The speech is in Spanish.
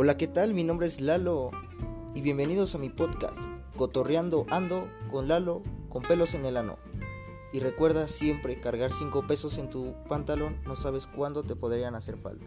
Hola, ¿qué tal? Mi nombre es Lalo y bienvenidos a mi podcast, Cotorreando Ando con Lalo con pelos en el ano. Y recuerda siempre cargar 5 pesos en tu pantalón, no sabes cuándo te podrían hacer falta.